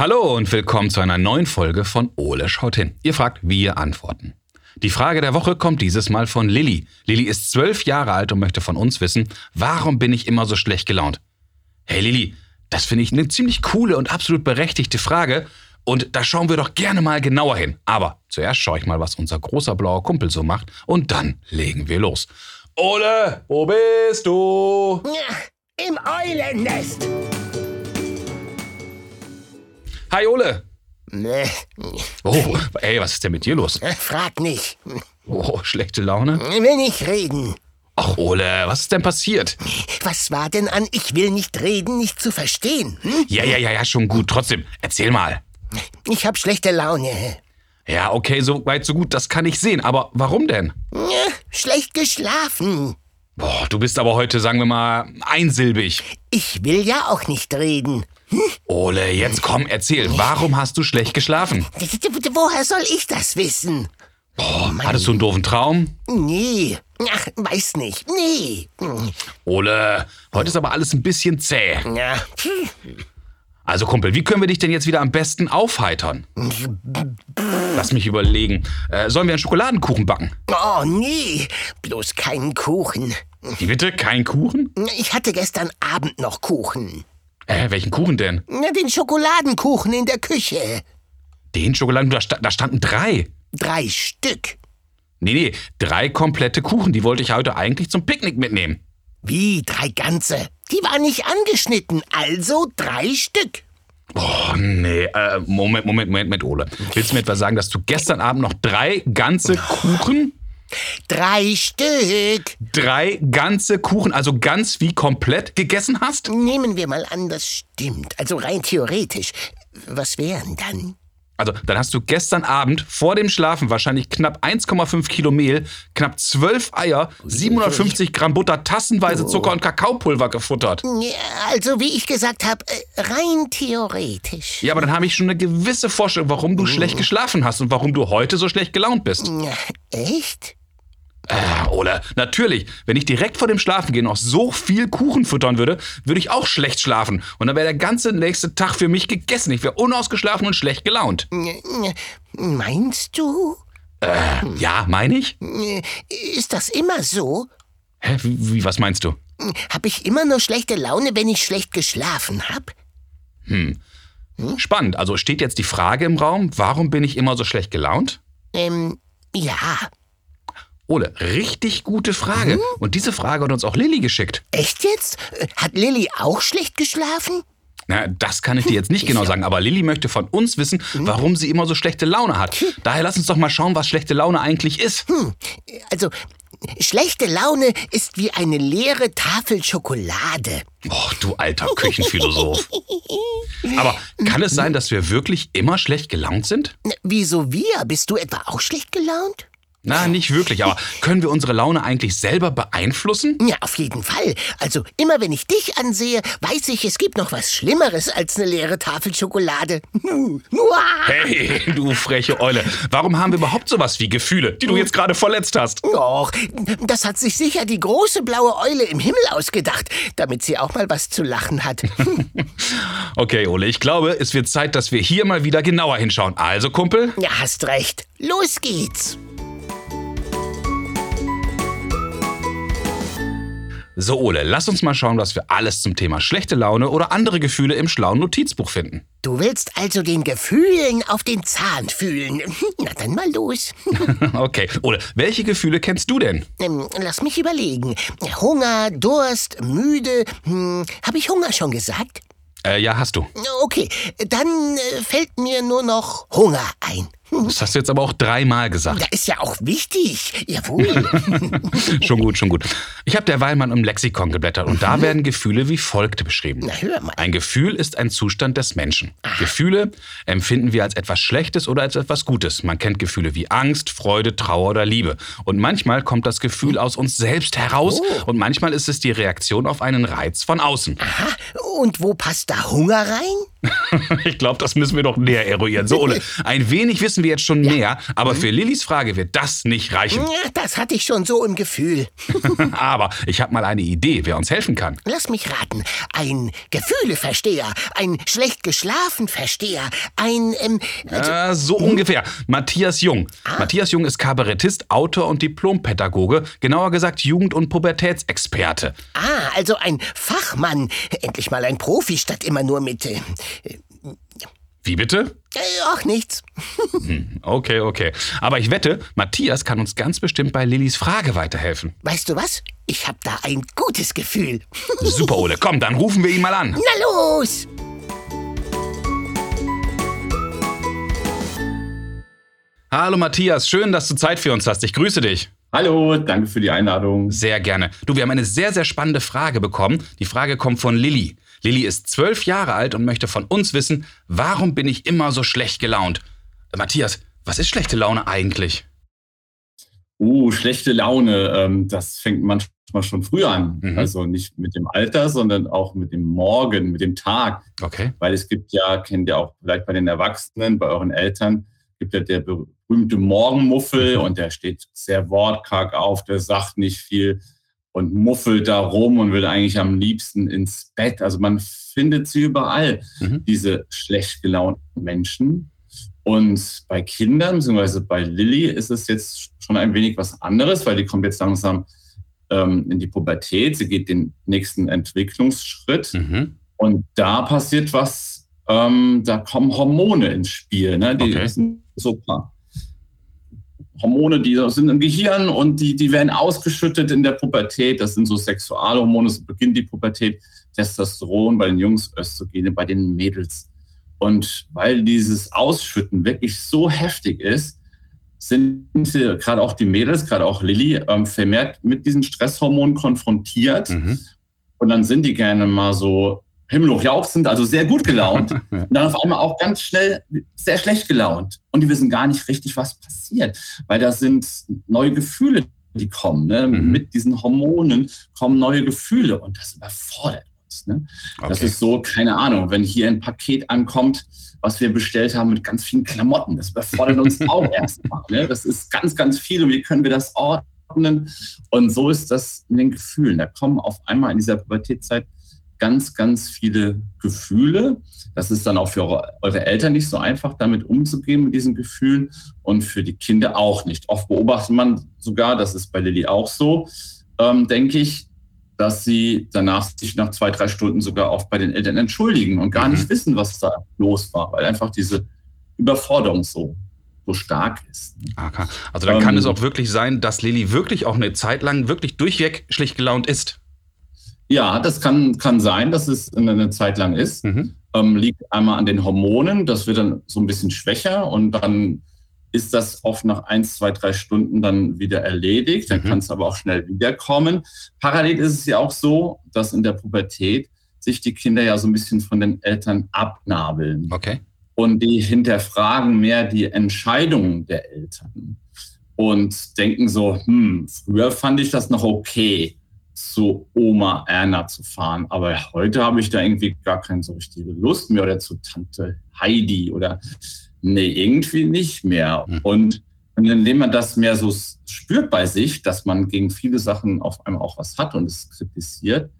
Hallo und willkommen zu einer neuen Folge von Ole schaut hin. Ihr fragt, wir antworten. Die Frage der Woche kommt dieses Mal von Lilly. Lilly ist zwölf Jahre alt und möchte von uns wissen, warum bin ich immer so schlecht gelaunt? Hey Lilly, das finde ich eine ziemlich coole und absolut berechtigte Frage und da schauen wir doch gerne mal genauer hin. Aber zuerst schaue ich mal, was unser großer blauer Kumpel so macht und dann legen wir los. Ole, wo bist du? Ja, Im Eulennest. Hi Ole. Nee, Oh, ey, was ist denn mit dir los? frag nicht. Oh, schlechte Laune? Will nicht reden. Ach Ole, was ist denn passiert? Was war denn an Ich will nicht reden nicht zu verstehen? Hm? Ja, ja, ja, ja, schon gut. Trotzdem, erzähl mal. Ich hab schlechte Laune. Ja, okay, so weit, so gut, das kann ich sehen. Aber warum denn? Schlecht geschlafen. Boah, du bist aber heute, sagen wir mal, einsilbig. Ich will ja auch nicht reden. Ole, jetzt komm, erzähl. Warum hast du schlecht geschlafen? Woher soll ich das wissen? Boah, hattest du einen doofen Traum? Nee. Ach, weiß nicht. Nee. Ole, heute ist aber alles ein bisschen zäh. Ja. Also Kumpel, wie können wir dich denn jetzt wieder am besten aufheitern? Lass mich überlegen. Äh, sollen wir einen Schokoladenkuchen backen? Oh, nee. Bloß keinen Kuchen. Wie bitte? Kein Kuchen? Ich hatte gestern Abend noch Kuchen. Äh, welchen Kuchen denn? Na, Den Schokoladenkuchen in der Küche. Den Schokoladen, da, sta da standen drei. Drei Stück. Nee, nee, drei komplette Kuchen. Die wollte ich heute eigentlich zum Picknick mitnehmen. Wie drei ganze? Die waren nicht angeschnitten, also drei Stück. Oh, nee. Äh, Moment, Moment, Moment, Moment, Ole. Willst du mir etwa sagen, dass du gestern Abend noch drei ganze Kuchen, Drei Stück. drei ganze Kuchen, also ganz wie komplett gegessen hast? Nehmen wir mal an, das stimmt. Also rein theoretisch. Was wären dann? Also, dann hast du gestern Abend vor dem Schlafen wahrscheinlich knapp 1,5 Kilo Mehl, knapp 12 Eier, 750 Gramm Butter, tassenweise Zucker und Kakaopulver gefuttert. Also, wie ich gesagt habe, rein theoretisch. Ja, aber dann habe ich schon eine gewisse Vorstellung, warum du schlecht geschlafen hast und warum du heute so schlecht gelaunt bist. Echt? Äh, oder natürlich, wenn ich direkt vor dem Schlafen noch so viel Kuchen füttern würde, würde ich auch schlecht schlafen. Und dann wäre der ganze nächste Tag für mich gegessen. Ich wäre unausgeschlafen und schlecht gelaunt. Meinst du? Ja, meine ich? Ist das immer so? Hä, wie, wie, was meinst du? Hab ich immer nur schlechte Laune, wenn ich schlecht geschlafen hab? Spannend. Also steht jetzt die Frage im Raum, warum bin ich immer so schlecht gelaunt? Ähm, ja. Ole, richtig gute Frage. Und diese Frage hat uns auch Lilly geschickt. Echt jetzt? Hat Lilly auch schlecht geschlafen? Na, das kann ich dir jetzt nicht genau sagen, aber Lilly möchte von uns wissen, warum sie immer so schlechte Laune hat. Daher lass uns doch mal schauen, was schlechte Laune eigentlich ist. Also, schlechte Laune ist wie eine leere Tafel Schokolade. Och, du alter Küchenphilosoph. Aber kann es sein, dass wir wirklich immer schlecht gelaunt sind? Wieso wir? Bist du etwa auch schlecht gelaunt? Na, nicht wirklich, aber können wir unsere Laune eigentlich selber beeinflussen? Ja, auf jeden Fall. Also, immer wenn ich dich ansehe, weiß ich, es gibt noch was Schlimmeres als eine leere Tafel Schokolade. Hey, du freche Eule. Warum haben wir überhaupt sowas wie Gefühle, die du jetzt gerade verletzt hast? Och, das hat sich sicher die große blaue Eule im Himmel ausgedacht, damit sie auch mal was zu lachen hat. Okay, Ole, ich glaube, es wird Zeit, dass wir hier mal wieder genauer hinschauen. Also, Kumpel? ja, hast recht. Los geht's. So, Ole, lass uns mal schauen, was wir alles zum Thema schlechte Laune oder andere Gefühle im schlauen Notizbuch finden. Du willst also den Gefühlen auf den Zahn fühlen. Na dann mal los. Okay, Ole, welche Gefühle kennst du denn? Ähm, lass mich überlegen. Hunger, Durst, müde. Hm, Habe ich Hunger schon gesagt? Äh, ja, hast du. Okay, dann äh, fällt mir nur noch Hunger ein. Das hast du jetzt aber auch dreimal gesagt. Da ist ja auch wichtig. Jawohl. schon gut, schon gut. Ich habe derweil mal im Lexikon geblättert und da werden Gefühle wie folgt beschrieben. Na, hör mal. Ein Gefühl ist ein Zustand des Menschen. Gefühle empfinden wir als etwas Schlechtes oder als etwas Gutes. Man kennt Gefühle wie Angst, Freude, Trauer oder Liebe. Und manchmal kommt das Gefühl aus uns selbst heraus Oh. und manchmal ist es die Reaktion auf einen Reiz von außen. Aha, und wo passt da Hunger rein? ich glaube, das müssen wir doch näher eruieren. So, Ole, ein wenig wissen wir jetzt schon ja. mehr, aber für Lillys Frage wird das nicht reichen. Ja, das hatte ich schon so im Gefühl. aber ich habe mal eine Idee, wer uns helfen kann. Lass mich raten. Ein Gefühleversteher, ein schlecht geschlafen Versteher, ein... Ähm, äh, so ungefähr. Matthias Jung. Ah. Matthias Jung ist Kabarettist, Autor und Diplompädagoge, genauer gesagt Jugend- und Pubertätsexperte. Ah, also ein Fachmann. Endlich mal ein Profi statt immer nur mit... Äh, wie bitte? Äh, ach, nichts. Hm, okay, okay. Aber ich wette, Matthias kann uns ganz bestimmt bei Lillys Frage weiterhelfen. Weißt du was? Ich habe da ein gutes Gefühl. Super, Ole. Komm, dann rufen wir ihn mal an. Na los! Hallo Matthias, schön, dass du Zeit für uns hast. Ich grüße dich. Hallo, danke für die Einladung. Sehr gerne. Du, wir haben eine sehr, sehr spannende Frage bekommen. Die Frage kommt von Lilly. Lilly ist zwölf Jahre alt und möchte von uns wissen, warum bin ich immer so schlecht gelaunt? Matthias, was ist schlechte Laune eigentlich? Uh, schlechte Laune, ähm, das fängt manchmal schon früh an. Mhm. Also nicht mit dem Alter, sondern auch mit dem Morgen, mit dem Tag. Okay. Weil es gibt ja, kennt ihr auch vielleicht bei den Erwachsenen, bei euren Eltern, gibt ja der berühmte Morgenmuffel mhm. und der steht sehr wortkarg auf, der sagt nicht viel und muffelt da rum und will eigentlich am liebsten ins Bett. Also man findet sie überall, mhm. diese schlecht gelaunten Menschen. Und bei Kindern, beziehungsweise bei Lilly, ist es jetzt schon ein wenig was anderes, weil die kommt jetzt langsam ähm, in die Pubertät. Sie geht den nächsten Entwicklungsschritt. Mhm. Und da passiert was, ähm, da kommen Hormone ins Spiel. Ne? Die okay. sind super. Hormone, die sind im Gehirn und die, die werden ausgeschüttet in der Pubertät. Das sind so Sexualhormone, so beginnt die Pubertät. Testosteron bei den Jungs, Östrogene bei den Mädels. Und weil dieses Ausschütten wirklich so heftig ist, sind gerade auch die Mädels, gerade auch Lilly, ähm, vermehrt mit diesen Stresshormonen konfrontiert. Mhm. Und dann sind die gerne mal so himmelhoch jauchzend, also sehr gut gelaunt. und dann auf einmal auch ganz schnell sehr schlecht gelaunt. Und die wissen gar nicht richtig, was passiert. Weil da sind neue Gefühle, die kommen. Ne? Mhm. Mit diesen Hormonen kommen neue Gefühle. Und das überfordert uns. Ne? Okay. Das ist so, keine Ahnung, wenn hier ein Paket ankommt, was wir bestellt haben mit ganz vielen Klamotten. Das überfordert uns auch erstmal. Ne? Das ist ganz, ganz viel. Und wie können wir das ordnen? Und so ist das in den Gefühlen. Da kommen auf einmal in dieser Pubertätszeit ganz, ganz viele Gefühle. Das ist dann auch für eure, Eltern nicht so einfach, damit umzugehen mit diesen Gefühlen und für die Kinder auch nicht. Oft beobachtet man sogar, das ist bei Lilly auch so, ähm, denke ich, dass sie danach sich nach zwei, drei Stunden sogar oft bei den Eltern entschuldigen und gar mhm. nicht wissen, was da los war, weil einfach diese Überforderung so so stark ist. Okay. Also dann ähm, kann es auch wirklich sein, dass Lilly wirklich auch eine Zeit lang wirklich durchweg schlecht gelaunt ist. Ja, das kann, kann sein, dass es eine Zeit lang ist. Mhm. Ähm, liegt einmal an den Hormonen, das wird dann so ein bisschen schwächer und dann ist das oft nach ein, zwei, drei Stunden dann wieder erledigt. Dann mhm. kann es aber auch schnell wiederkommen. Parallel ist es ja auch so, dass in der Pubertät sich die Kinder ja so ein bisschen von den Eltern abnabeln. Okay. Und die hinterfragen mehr die Entscheidungen der Eltern und denken so, hm, früher fand ich das noch okay zu Oma Erna zu fahren. Aber heute habe ich da irgendwie gar keine so richtige Lust mehr oder zu Tante Heidi oder nee, irgendwie nicht mehr. Mhm. Und indem man das mehr so spürt bei sich, dass man gegen viele Sachen auf einmal auch was hat und es kritisiert,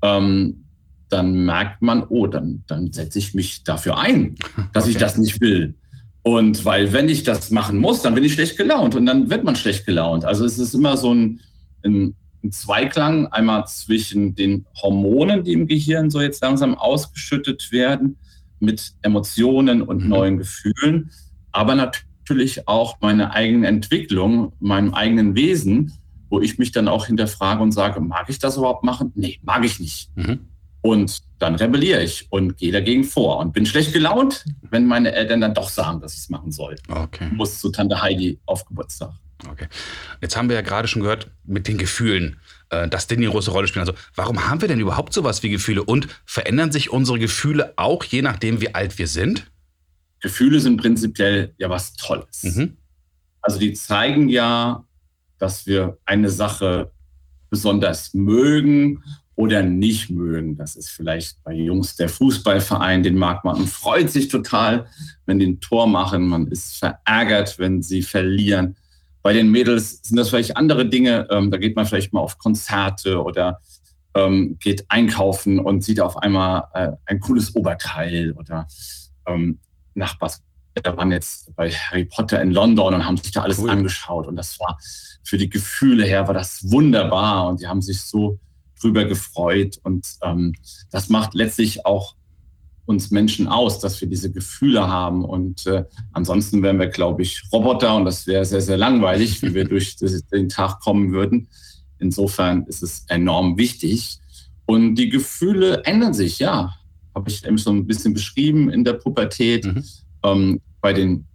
ähm, dann merkt man, oh, dann, dann setze ich mich dafür ein, dass okay. ich das nicht will. Und weil, wenn ich das machen muss, dann bin ich schlecht gelaunt und dann wird man schlecht gelaunt. Also es ist immer so ein, ein ein Zweiklang, einmal zwischen den Hormonen, die im Gehirn so jetzt langsam ausgeschüttet werden, mit Emotionen und mhm. neuen Gefühlen, aber natürlich auch meine eigene Entwicklung, meinem eigenen Wesen, wo ich mich dann auch hinterfrage und sage, mag ich das überhaupt machen? Nee, mag ich nicht. Mhm. Und dann rebelliere ich und gehe dagegen vor und bin schlecht gelaunt, wenn meine Eltern dann doch sagen, dass ich es machen soll. Okay. Muss zu Tante Heidi auf Geburtstag. Okay. Jetzt haben wir ja gerade schon gehört mit den Gefühlen, äh, dass die eine große Rolle spielen. Also, warum haben wir denn überhaupt sowas wie Gefühle? Und verändern sich unsere Gefühle auch je nachdem, wie alt wir sind? Gefühle sind prinzipiell ja was Tolles. Mhm. Also, die zeigen ja, dass wir eine Sache besonders mögen oder nicht mögen. Das ist vielleicht bei Jungs der Fußballverein, den mag man und freut sich total, wenn die ein Tor machen. Man ist verärgert, wenn sie verlieren. Bei den Mädels sind das vielleicht andere Dinge. Ähm, da geht man vielleicht mal auf Konzerte oder ähm, geht einkaufen und sieht auf einmal äh, ein cooles Oberteil oder ähm, Nachbars. Da waren jetzt bei Harry Potter in London und haben sich da alles cool. angeschaut. Und das war für die Gefühle her, war das wunderbar. Und die haben sich so drüber gefreut. Und ähm, das macht letztlich auch uns Menschen aus, dass wir diese Gefühle haben. Und äh, ansonsten wären wir, glaube ich, Roboter und das wäre sehr, sehr langweilig, wie wir durch den Tag kommen würden. Insofern ist es enorm wichtig. Und die Gefühle ändern sich, ja. Habe ich eben so ein bisschen beschrieben in der Pubertät. Mhm. Ähm, bei den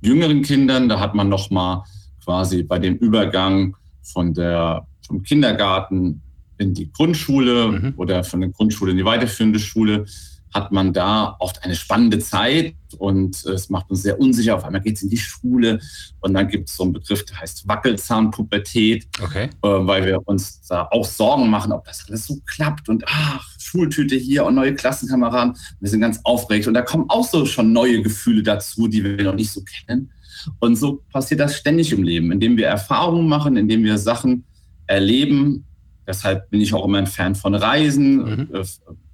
jüngeren Kindern, da hat man noch mal quasi bei dem Übergang von der, vom Kindergarten in die Grundschule mhm. oder von der Grundschule in die weiterführende Schule, hat man da oft eine spannende Zeit und es macht uns sehr unsicher. Auf einmal geht es in die Schule und dann gibt es so einen Begriff, der heißt Wackelzahnpubertät, okay. äh, weil wir uns da auch Sorgen machen, ob das alles so klappt und ach, Schultüte hier und neue Klassenkameraden. Wir sind ganz aufgeregt und da kommen auch so schon neue Gefühle dazu, die wir noch nicht so kennen. Und so passiert das ständig im Leben, indem wir Erfahrungen machen, indem wir Sachen erleben. Deshalb bin ich auch immer ein Fan von Reisen. Mhm. Äh,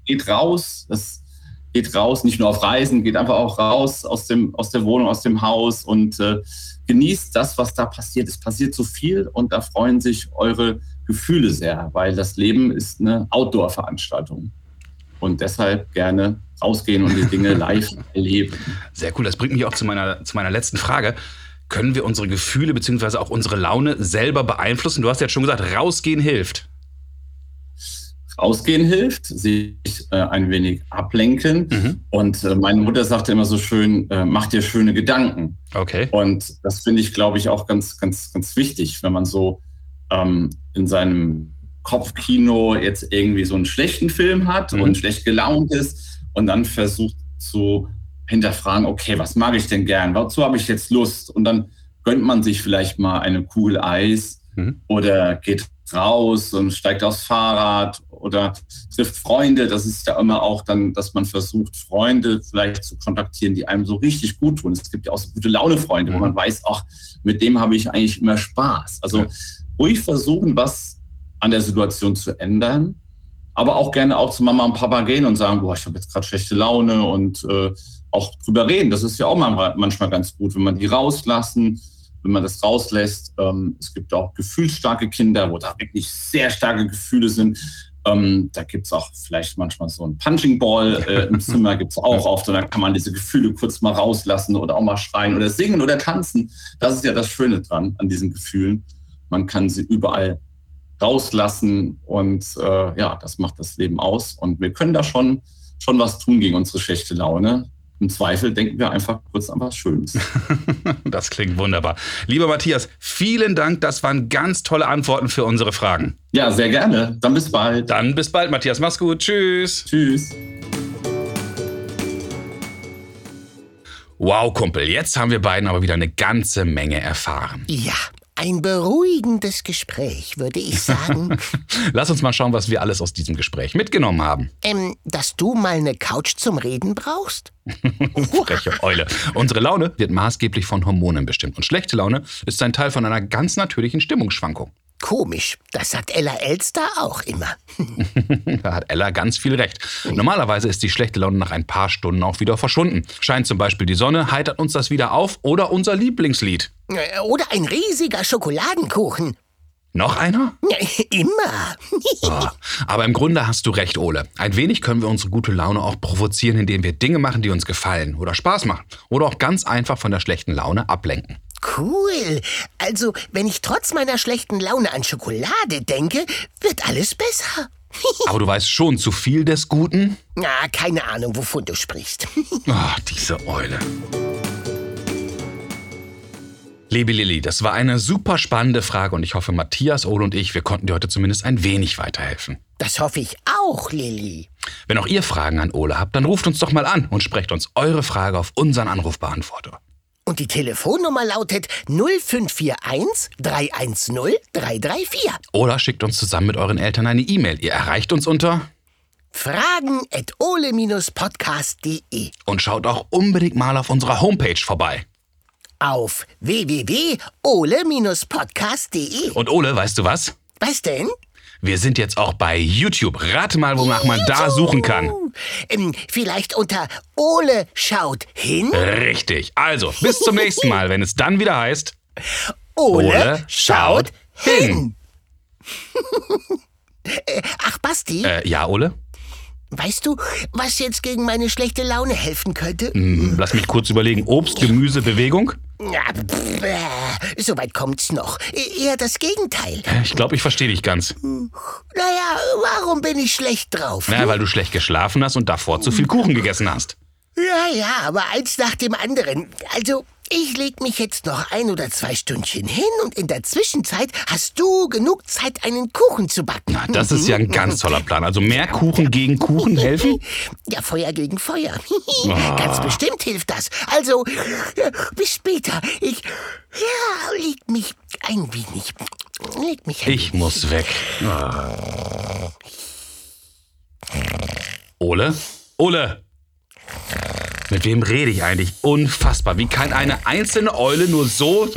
geht raus. Das geht raus, nicht nur auf Reisen, geht einfach auch raus aus, dem, aus der Wohnung, aus dem Haus und äh, genießt das, was da passiert. Es passiert so viel und da freuen sich eure Gefühle sehr, weil das Leben ist eine Outdoor-Veranstaltung. Und deshalb gerne rausgehen und die Dinge live erleben. Sehr cool. Das bringt mich auch zu meiner, zu meiner letzten Frage. Können wir unsere Gefühle bzw. auch unsere Laune selber beeinflussen? Du hast ja schon gesagt, rausgehen hilft. Ausgehen hilft, sich äh, ein wenig ablenken. Mhm. Und äh, meine Mutter sagte immer so schön, äh, mach dir schöne Gedanken. Okay. Und das finde ich, glaube ich, auch ganz, ganz, ganz wichtig, wenn man so ähm, in seinem Kopfkino jetzt irgendwie so einen schlechten Film hat mhm. und schlecht gelaunt ist und dann versucht zu hinterfragen, okay, was mag ich denn gern? Wozu habe ich jetzt Lust? Und dann gönnt man sich vielleicht mal eine Kugel Eis mhm. oder geht raus und steigt aufs Fahrrad oder trifft Freunde. Das ist ja immer auch dann, dass man versucht, Freunde vielleicht zu kontaktieren, die einem so richtig gut tun. Es gibt ja auch so gute Laune-Freunde, mhm. wo man weiß, ach, mit dem habe ich eigentlich immer Spaß. Also ja. ruhig versuchen, was an der Situation zu ändern, aber auch gerne auch zu Mama und Papa gehen und sagen, boah, ich habe jetzt gerade schlechte Laune und äh, auch drüber reden. Das ist ja auch manchmal ganz gut, wenn man die rauslassen wenn man das rauslässt. Ähm, es gibt auch gefühlsstarke Kinder, wo da wirklich sehr starke Gefühle sind. Ähm, da gibt es auch vielleicht manchmal so ein Punching Ball äh, im Zimmer, gibt es auch oft. Und da kann man diese Gefühle kurz mal rauslassen oder auch mal schreien oder singen oder tanzen. Das ist ja das Schöne dran an diesen Gefühlen. Man kann sie überall rauslassen und äh, ja, das macht das Leben aus. Und wir können da schon, schon was tun gegen unsere schlechte Laune. Im Zweifel denken wir einfach kurz an was Schönes. das klingt wunderbar. Lieber Matthias, vielen Dank. Das waren ganz tolle Antworten für unsere Fragen. Ja, sehr gerne. Dann bis bald. Dann bis bald, Matthias. Mach's gut. Tschüss. Tschüss. Wow, Kumpel, jetzt haben wir beiden aber wieder eine ganze Menge erfahren. Ja, ein beruhigendes Gespräch, würde ich sagen. Lass uns mal schauen, was wir alles aus diesem Gespräch mitgenommen haben. Ähm, dass du mal eine Couch zum Reden brauchst? Freche Eule. Unsere Laune wird maßgeblich von Hormonen bestimmt. Und schlechte Laune ist ein Teil von einer ganz natürlichen Stimmungsschwankung. Komisch, das sagt Ella Elster auch immer. da hat Ella ganz viel recht. Normalerweise ist die schlechte Laune nach ein paar Stunden auch wieder verschwunden. Scheint zum Beispiel die Sonne, heitert uns das wieder auf oder unser Lieblingslied. Äh, oder ein riesiger Schokoladenkuchen. Noch einer? Immer. oh, aber im Grunde hast du recht, Ole. Ein wenig können wir unsere gute Laune auch provozieren, indem wir Dinge machen, die uns gefallen oder Spaß machen. Oder auch ganz einfach von der schlechten Laune ablenken. Cool. Also, wenn ich trotz meiner schlechten Laune an Schokolade denke, wird alles besser. Aber du weißt schon zu viel des Guten? Na, keine Ahnung, wovon du sprichst. Ach, diese Eule. Liebe Lilly, das war eine super spannende Frage und ich hoffe, Matthias, Ole und ich, wir konnten dir heute zumindest ein wenig weiterhelfen. Das hoffe ich auch, Lilly. Wenn auch ihr Fragen an Ole habt, dann ruft uns doch mal an und sprecht uns eure Frage auf unseren Anrufbeantworter. Und die Telefonnummer lautet 0541 310 334. Oder schickt uns zusammen mit euren Eltern eine E-Mail. Ihr erreicht uns unter Fragen at ole-podcast.de. und schaut auch unbedingt mal auf unserer Homepage vorbei. Auf www.ole-podcast.de. Und Ole, weißt du was? Was denn? Wir sind jetzt auch bei YouTube. Rate mal, wonach man da suchen kann. Ähm, vielleicht unter Ole schaut hin. Richtig. Also, bis zum nächsten Mal, wenn es dann wieder heißt. Ole, Ole schaut schaut hin. Äh, Ach, Basti, Äh, ja, Ole? Weißt du, was jetzt gegen meine schlechte Laune helfen könnte? Hm, lass mich kurz überlegen. Obst, Gemüse, Bewegung? Ja, pff, äh, Soweit kommt's noch. E- Eher das Gegenteil. Ich glaube, ich verstehe dich ganz. Naja, warum bin ich schlecht drauf? Na, weil du schlecht geschlafen hast und davor zu viel Kuchen gegessen hast. Ja, ja, aber eins nach dem anderen. Also, ich leg mich jetzt noch ein oder zwei Stündchen hin und in der Zwischenzeit hast du genug Zeit, einen Kuchen zu backen. Na, das ist ja ein ganz toller Plan. Also mehr Kuchen gegen Kuchen helfen? Ja, Feuer gegen Feuer. Ganz bestimmt hilft das. Also, bis später. Ich ja, leg mich ein wenig. Leg mich ein Ich muss weg. Ole? Ole! Mit wem rede ich eigentlich? Unfassbar. Wie kann eine einzelne Eule nur so...